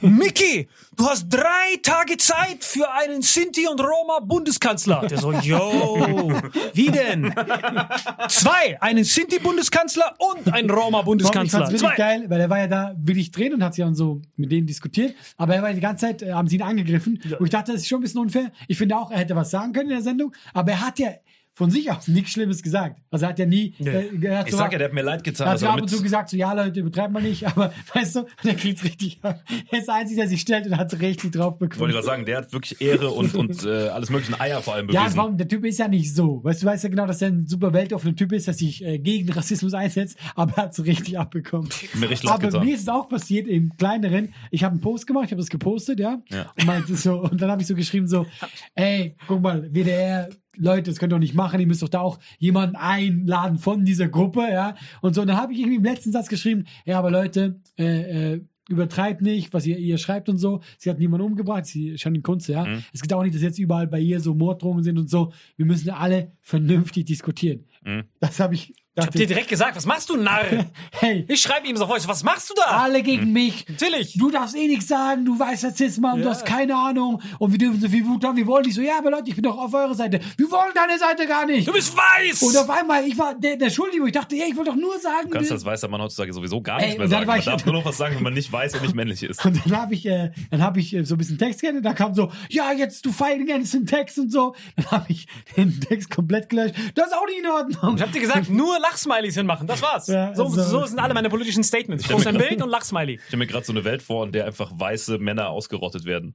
B: Mickey, du hast drei Tage Zeit für einen Sinti und Roma Bundeskanzler. Der so, yo, wie denn? Zwei, einen Sinti Bundeskanzler und einen Roma
D: Ich
B: Bundeskanzler.
D: fand's wirklich
B: Zwei.
D: geil, weil er war ja da wirklich drin und hat sich dann so mit denen diskutiert. Aber er war die ganze Zeit, äh, haben sie ihn angegriffen. Und ich dachte, das ist schon ein bisschen unfair. Ich finde auch, er hätte was sagen können in der Sendung. Aber er hat ja von sich aus nichts Schlimmes gesagt. Also er hat ja nie.
B: Nee.
D: Äh, hat
C: Ich
D: so,
C: sag ja, der hat mir leid getan.
D: er hat
C: dass
D: so
C: er
D: ab und zu gesagt, so, ja, Leute, übertreibt mal nicht, aber weißt du, der kriegt's richtig. Er ist der Einzige, der sich stellt und hat richtig drauf
C: wollte ich
D: bekommen.
C: gerade sagen, der hat wirklich Ehre und, und äh, alles mögliche Eier vor allem
D: Ja,
C: bewiesen.
D: warum, der Typ ist ja nicht so. Weißt du, weißt ja genau, dass er ein super weltoffener Typ ist, der sich äh, gegen Rassismus einsetzt, aber er hat so richtig abbekommen.
C: mir richtig
D: Aber
C: getan.
D: mir ist es auch passiert im kleineren. Ich habe einen Post gemacht, ich habe das gepostet, ja.
C: Ja.
D: Und, meinte so, und dann habe ich so geschrieben so, ey, guck mal, WDR, Leute, das könnt ihr doch nicht machen, ihr müsst doch da auch jemanden einladen von dieser Gruppe, ja. Und so, und dann habe ich irgendwie im letzten Satz geschrieben, ja, aber Leute, äh, äh, übertreibt nicht, was ihr, ihr schreibt und so. Sie hat niemanden umgebracht, sie Janine Kunze, ja.
C: Mhm.
D: Es geht auch nicht, dass jetzt überall bei ihr so Morddrohungen sind und so. Wir müssen alle vernünftig diskutieren.
C: Mhm.
D: Das habe ich,
B: Ich hab dir direkt gesagt, was machst du, Narr?
D: hey,
B: Ich schreibe ihm so voice, was machst du da?
D: alle gegen mich.
B: Natürlich.
D: Du darfst eh nichts sagen, du weißt Rassismus, du
B: Ja.
D: hast keine Ahnung und wir dürfen so viel Wut haben, wir wollen nicht so, ja, aber Leute, ich bin doch auf eurer Seite. Wir wollen deine Seite gar nicht.
B: Du bist weiß!
D: Und auf einmal, ich war der, der Schuldige, ich dachte, ey, ich wollte doch nur sagen,
C: Du kannst als weißer Mann heutzutage sowieso gar
D: Ey,
C: nichts mehr
D: und dann
C: sagen. Man
D: ich-
C: darf nur noch was sagen, wenn man nicht weiß und nicht männlich ist.
D: und dann habe ich, äh, dann habe ich äh, so ein bisschen Text geändert, da kam so, ja, jetzt du fighting against den Text und so. Dann habe ich den Text komplett gelöscht. Das ist auch nicht in Ordnung.
B: Ich hab dir gesagt, nur Lachsmileys hinmachen, das war's.
D: Ja,
B: so,
D: also-
B: so sind alle meine politischen Statements. Ich poste ein Bild und Lachsmiley.
C: Ich stelle mir gerade so eine Welt vor, in der einfach weiße Männer ausgerottet werden.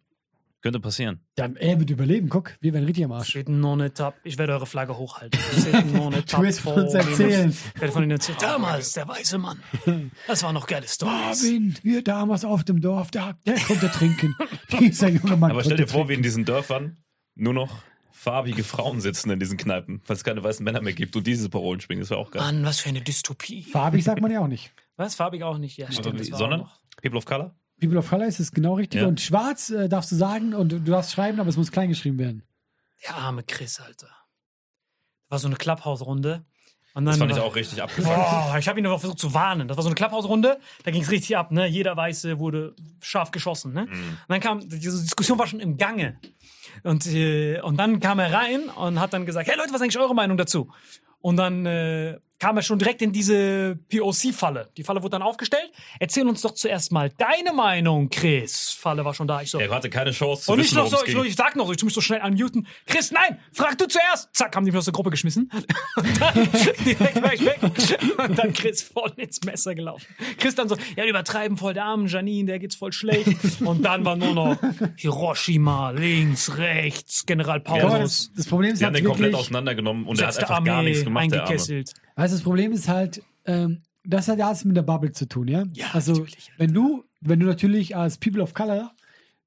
C: Könnte passieren.
D: Dann, er wird überleben, guck, wir werden richtig am Arsch.
B: Steht noch nicht ab. Ich werde eure Flagge hochhalten. Steht noch nicht
D: Du wirst von uns erzählen.
B: Ich werde von Ihnen erzählen. Damals, der weiße Mann. Das war noch geile Stories.
D: Marvin, wir damals auf dem Dorf, da, der konnte trinken. Dieser junge Mann
C: Aber stell dir vor, wie in diesen Dörfern nur noch farbige Frauen sitzen in diesen Kneipen, weil es keine weißen Männer mehr gibt und diese Parolen schwingen. Das wäre auch geil.
B: Mann, was für eine Dystopie.
D: Farbig sagt man ja auch nicht.
B: Was? Farbig auch nicht. Ja,
C: Also,
B: stimmt. das
C: sondern
B: noch-
C: People of Color?
D: People of Color ist es genau richtig.
C: Ja.
D: Und schwarz äh, darfst du sagen und du darfst schreiben, aber es muss klein geschrieben werden.
B: Der arme Chris, Alter. War so eine Clubhouse-Runde. Und dann
C: Das fand ich
B: war-
C: auch richtig abgefuckt.
B: Ich habe ihn aber versucht zu warnen. Das war so eine Clubhouse-Runde, da ging es richtig ab, ne? Jeder Weiße wurde scharf geschossen, ne? Und dann kam, diese Diskussion war schon im Gange. Und, äh, und dann kam er rein und hat dann gesagt, hey Leute, was ist eigentlich eure Meinung dazu? Und dann äh, kam er schon direkt in diese POC-Falle. Die Falle wurde dann aufgestellt. Erzähl uns doch zuerst mal deine Meinung, Chris. Falle war schon da. Ich so,
C: Er hatte keine Chance zu
B: und ich
C: wissen,
B: noch
C: worum
B: so, ich, ich sag noch so, ich tu mich so schnell unmuten. Chris, nein, frag du zuerst. Zack, haben die mich aus der Gruppe geschmissen. Und dann direkt war ich weg. Und dann Chris voll ins Messer gelaufen. Chris dann so, ja, übertreiben voll der armen Janine, der geht's voll schlecht. Und dann war nur noch Hiroshima, links, rechts, General Paulus.
D: das, das Problem ist
C: haben
D: halt
C: den komplett auseinandergenommen und er hat einfach gar nichts gemacht, der Arme.
D: Weißt, du, das Problem ist halt, ähm, das hat ja alles mit der Bubble zu tun, ja?
B: Ja,
D: also,
B: natürlich.
D: wenn du, wenn du natürlich als People of Color,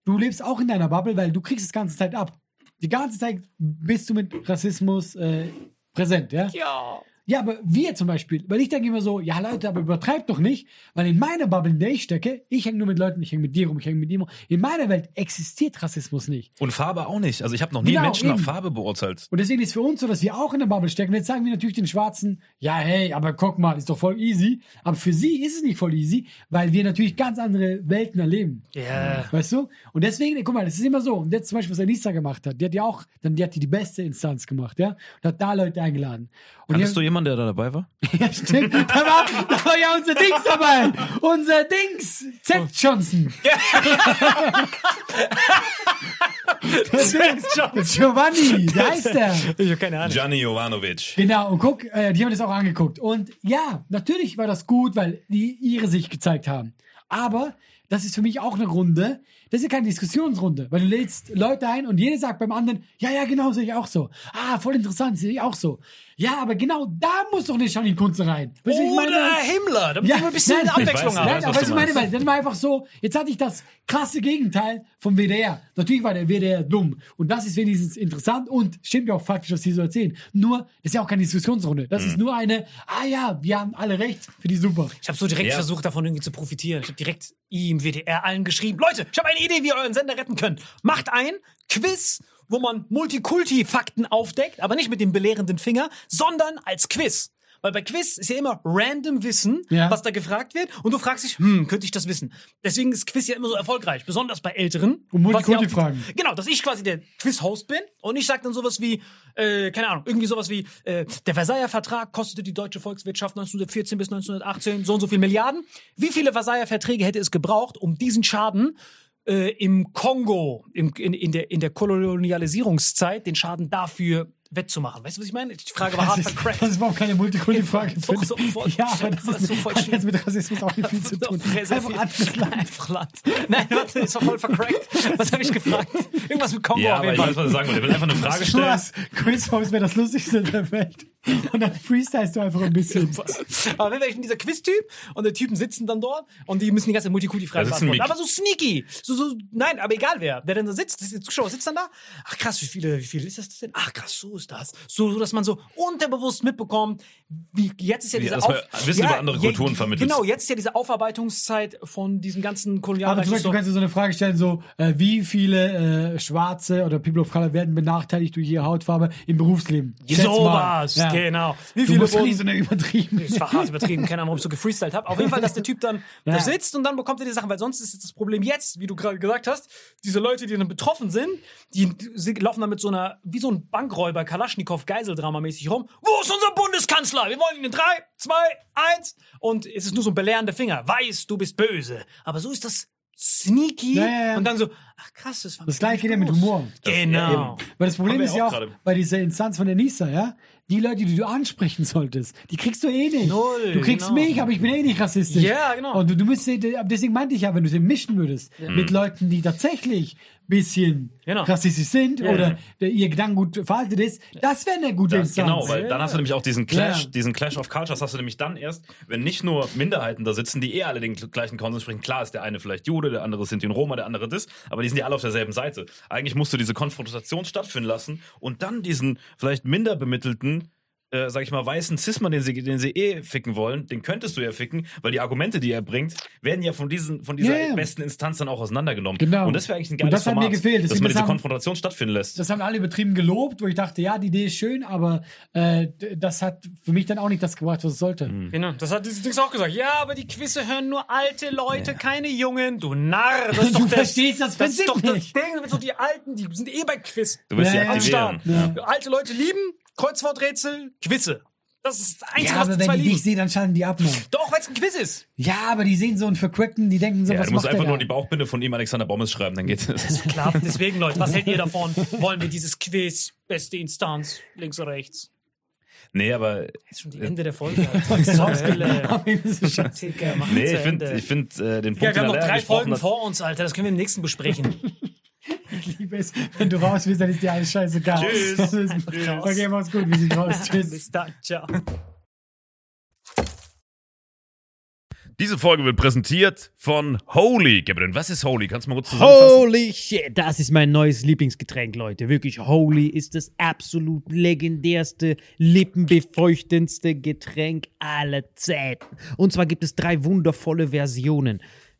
D: du lebst auch in deiner Bubble, weil du kriegst das ganze Zeit ab. Die ganze Zeit bist du mit Rassismus äh, präsent, ja?
B: Ja.
D: Ja, aber wir zum Beispiel, weil ich denke immer so, ja Leute, aber übertreibt doch nicht, weil in meiner Bubble, in der ich stecke, ich hänge nur mit Leuten, ich hänge mit dir rum, ich hänge mit dir rum. In meiner Welt existiert Rassismus nicht.
C: Und Farbe auch nicht. Also ich habe noch nie
D: Genau,
C: Menschen nach
D: eben.
C: Farbe beurteilt.
D: Und deswegen ist es für uns so, dass wir auch in der Bubble stecken. Und jetzt sagen wir natürlich den Schwarzen, ja, hey, aber guck mal, ist doch voll easy. Aber für sie ist es nicht voll easy, weil wir natürlich ganz andere Welten erleben.
B: Ja.
D: Weißt du? Und deswegen, guck mal, das ist immer so. Und jetzt zum Beispiel, was Anissa gemacht hat, die hat ja auch, dann, die hat die, die beste Instanz gemacht, ja? Und hat da Leute eingeladen. Und
C: Kanntest
D: die,
C: du jemanden, der da dabei war?
D: ja, stimmt. Da war, da war ja unser Dings dabei. Unser Dings. Z. Johnson. Giovanni, da heißt er.
B: Ich hab keine Ahnung.
C: Gianni Jovanovic.
D: Genau, und guck, äh, die haben das auch angeguckt. Und ja, natürlich war das gut, weil die ihre Sicht gezeigt haben. Aber das ist für mich auch eine Runde. Das ist ja keine Diskussionsrunde, weil du lädst Leute ein und jeder sagt beim anderen, ja, ja, genau, sehe ich auch so. Ah, voll interessant, sehe ich auch so. Ja, aber genau da muss doch eine Janine Kunze rein. Weißt
B: Oder
D: meine-
B: Himmler, damit
D: Ja,
B: wir ein bisschen
D: nein,
B: Abwechslung
C: ich weiß,
B: haben.
C: ja.
D: Nein, aber was
C: du
D: ich meine, weil dann war einfach so, jetzt hatte ich das krasse Gegenteil vom WDR. Natürlich war der WDR dumm. Und das ist wenigstens interessant und stimmt ja auch faktisch, was die so erzählen. Nur, das ist ja auch keine Diskussionsrunde. Das
C: Mhm.
D: ist nur eine, ah ja, wir haben alle recht, für die super.
B: Ich habe so direkt
C: Ja.
B: versucht, davon irgendwie zu profitieren. Ich habe direkt ihm, WDR, allen geschrieben. Leute, ich habe eine Idee, wie ihr euren Sender retten könnt. Macht ein Quiz, wo man Multikulti-Fakten aufdeckt, aber nicht mit dem belehrenden Finger, sondern als Quiz. Weil bei Quiz ist ja immer random Wissen,
D: Ja.
B: was da gefragt wird. Und du fragst dich, hm, könnte ich das wissen? Deswegen ist Quiz ja immer so erfolgreich, besonders bei Älteren.
D: Und Multikulti-Fragen.
B: Genau, dass ich quasi der Quiz-Host bin und ich sag dann sowas wie, äh, keine Ahnung, irgendwie sowas wie, äh, der Versailler Vertrag kostete die deutsche Volkswirtschaft 1914 bis 1918 so und so viel Milliarden. Wie viele Versailler Verträge hätte es gebraucht, um diesen Schaden äh, im Kongo, im, in, in, der, in der Kolonialisierungszeit, den Schaden dafür wettzumachen? Weißt du, was ich meine? Die Frage war hart
D: ist,
B: vercrackt.
D: das ist überhaupt keine Multikulti-Frage.
B: So
D: ja, aber das,
B: Das
D: ist
B: ist so voll
D: hat jetzt mit Rassismus auch nicht viel zu tun. Einfach anderes Land.
B: Einfach Land. Nein, warte, ist doch voll vercrackt. Was habe ich gefragt? Irgendwas mit Kongo
C: Ja,
B: auf
C: aber
B: jeden
C: ich
B: Fall.
C: weiß, was ich sagen wollte. Ich will einfach eine Frage
D: Du
C: stellen.
D: hast Quizhost wäre das Lustigste der Welt. Und dann freestylst du einfach ein bisschen.
B: Aber wenn wir ich bin dieser Quiz-Typ und die Typen sitzen dann dort und die müssen die ganze Multikulti-Frage beantworten. Aber so sneaky. So, so, nein, aber egal wer. Wer denn da sitzt, das ist der Zuschauer sitzt dann da. Ach krass, wie viele, wie viel ist das denn? Ach krass, so ist das. So, so dass man so unterbewusst mitbekommt, wie, jetzt ist ja diese
C: dass man Wissen über andere Kulturen vermittelt.
B: Genau, jetzt ist ja diese Aufarbeitungszeit von diesem ganzen
D: Aber
B: Kolonialreich.
D: zum Beispiel
B: so,
D: kannst du so eine Frage stellen, so, äh, wie viele äh, Schwarze oder People of Color werden benachteiligt durch ihre Hautfarbe im Berufsleben? Schätz mal.
B: sowas,
D: Ja.
B: genau. Wie
D: Du
B: viele
D: musst
B: wurden-
D: so eine übertrieben.
B: Das war hart übertrieben, keine Ahnung, ob ich so gefreestylt habe. Auf jeden Fall, dass der Typ dann
D: Ja.
B: da sitzt und dann bekommt er die Sachen, weil sonst ist das Problem jetzt, wie du gerade gesagt hast, diese Leute, die dann betroffen sind, die, laufen dann mit so einer, wie so ein Bankräuber, Kalaschnikow, Geiseldrama-mäßig rum. Wo ist unser Bundeskanzler? Wir wollen ihn in drei, zwei, eins. Und es ist nur so ein belehrender Finger. Weiß, du bist böse. Aber so ist das sneaky.
D: Ja, ja, ja.
B: Und dann so, ach krass, das war
D: Das gleiche geht ja mit. Humor.
B: Genau.
D: Weil das Problem ist ja
C: auch
D: auch bei dieser Instanz von der NISA, ja, die Leute, die du ansprechen solltest, die kriegst du eh nicht.
B: Null,
D: du kriegst
B: genau.
D: mich, aber ich bin eh nicht rassistisch.
B: Ja, genau.
D: Und du, du müsstest, deswegen meinte ich ja, wenn du sie mischen würdest, mit Leuten, die tatsächlich bisschen
B: Genau.
D: rassistisch sind
B: Ja,
D: oder
B: ja.
D: ihr Gedanken gut verhaltet ist, das wäre eine gute
C: Das,
D: Instanz.
C: genau, weil dann hast du nämlich auch diesen Clash,
D: Ja.
C: diesen Clash of Cultures hast du nämlich dann erst, wenn nicht nur Minderheiten da sitzen, die eh alle den gleichen Konsens sprechen. Klar ist der eine vielleicht Jude, der andere sind in Roma, der andere das, aber die sind ja alle auf derselben Seite. Eigentlich musst du diese Konfrontation stattfinden lassen und dann diesen vielleicht minder bemittelten äh, sag ich mal, weißen Cis-Mann, den sie, den sie eh ficken wollen, den könntest du ja ficken, weil die Argumente, die er bringt, werden ja von, diesen, von dieser
D: Ja, ja.
C: besten Instanz dann auch auseinandergenommen.
D: Genau.
C: Und das wäre eigentlich ein geiles
D: das hat mir
C: Format,
D: gefehlt.
C: dass
D: Deswegen
C: man diese
D: haben-
C: Konfrontation stattfinden lässt.
D: Das haben alle übertrieben gelobt, wo ich dachte, ja, die Idee ist schön, aber äh, das hat für mich dann auch nicht das gebracht, was es sollte.
B: Genau, das hat dieses Dings auch gesagt. Ja, aber die Quizze hören nur alte Leute, keine Jungen. Du Narr, das ist
D: Du
B: doch der,
D: verstehst das
B: das ist doch das
D: nicht.
B: Ding, so die Alten, die sind eh bei Quiz.
C: Du willst
D: Ja,
C: sie
D: ja.
B: Start. Alte Leute lieben Kreuzworträtsel, Quizze. Das ist das Einzige,
D: Ja,
B: was
D: aber
B: die
D: wenn
B: zwei
D: die dich sehen, dann schalten die ab, Mann.
B: Doch, weil es ein Quiz ist.
D: Ja, aber die sehen so einen Verquackten, die denken so,
C: Ja,
D: was
C: du musst
D: macht
C: einfach nur
D: da?
C: die Bauchbinde von ihm Alexander Bommes schreiben, dann geht's.
B: Klar, deswegen, Leute, was hält ihr davon? Wollen wir dieses Quiz, beste Instanz, links oder rechts?
C: nee, aber
B: Ist schon die Ende der Folge. Alter.
D: Es
C: nee, ich finde ich find, äh, den Punkt,
B: Ja, wir haben noch drei Folgen vor uns, Alter. Das können wir im nächsten besprechen.
D: Liebe es, wenn du raus bist, dann ist dir alles scheißegal.
C: Tschüss.
D: Das ist- Okay, mach's gut, wir sind raus. Tschüss.
B: Bis dann, ciao.
C: Diese Folge wird präsentiert von Holy. Gabriel, was ist Holy? Kannst du mal kurz zusammenfassen?
E: Holy shit, das ist mein neues Lieblingsgetränk, Leute. Wirklich, Holy ist das absolut legendärste, lippenbefeuchtendste Getränk aller Zeiten. Und zwar gibt es drei wundervolle Versionen,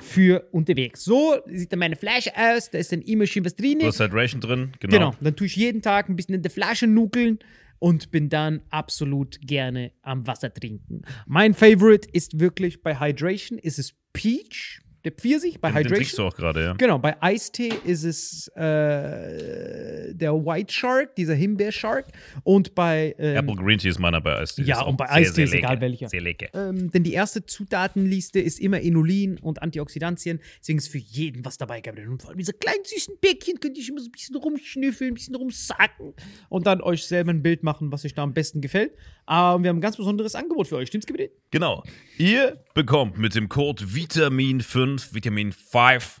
E: für unterwegs. So sieht dann meine Flasche aus, da ist dann immer schön was drin.
C: Du hast Hydration drin, genau.
E: Genau, dann tue ich jeden Tag ein bisschen in der Flasche nuckeln und bin dann absolut gerne am Wasser trinken. Mein Favorite ist wirklich bei Hydration, ist es Peach, der Pfirsich bei
C: Den, den trinkst
E: Hydration.
C: du auch gerade, ja.
E: Genau, bei Eistee ist es äh, der White Shark, dieser Himbeer-Shark. Und bei. Ähm,
C: Apple Green Tea ist meiner bei Eistee.
E: Ja, und bei Eistee ist egal welcher.
C: Sehr lecker.
E: ähm, denn die erste Zutatenliste ist immer Inulin und Antioxidantien. Deswegen ist für jeden was dabei gehabt. Und vor allem diese kleinen süßen Bäckchen könnt ihr immer so ein bisschen rumschnüffeln, ein bisschen rumsacken und dann euch selber ein Bild machen, was euch da am besten gefällt. Aber wir haben ein ganz besonderes Angebot für euch. Stimmt's, Gebiet?
C: Genau. Ihr bekommt mit dem Code Vitamin5, Vitamin 5,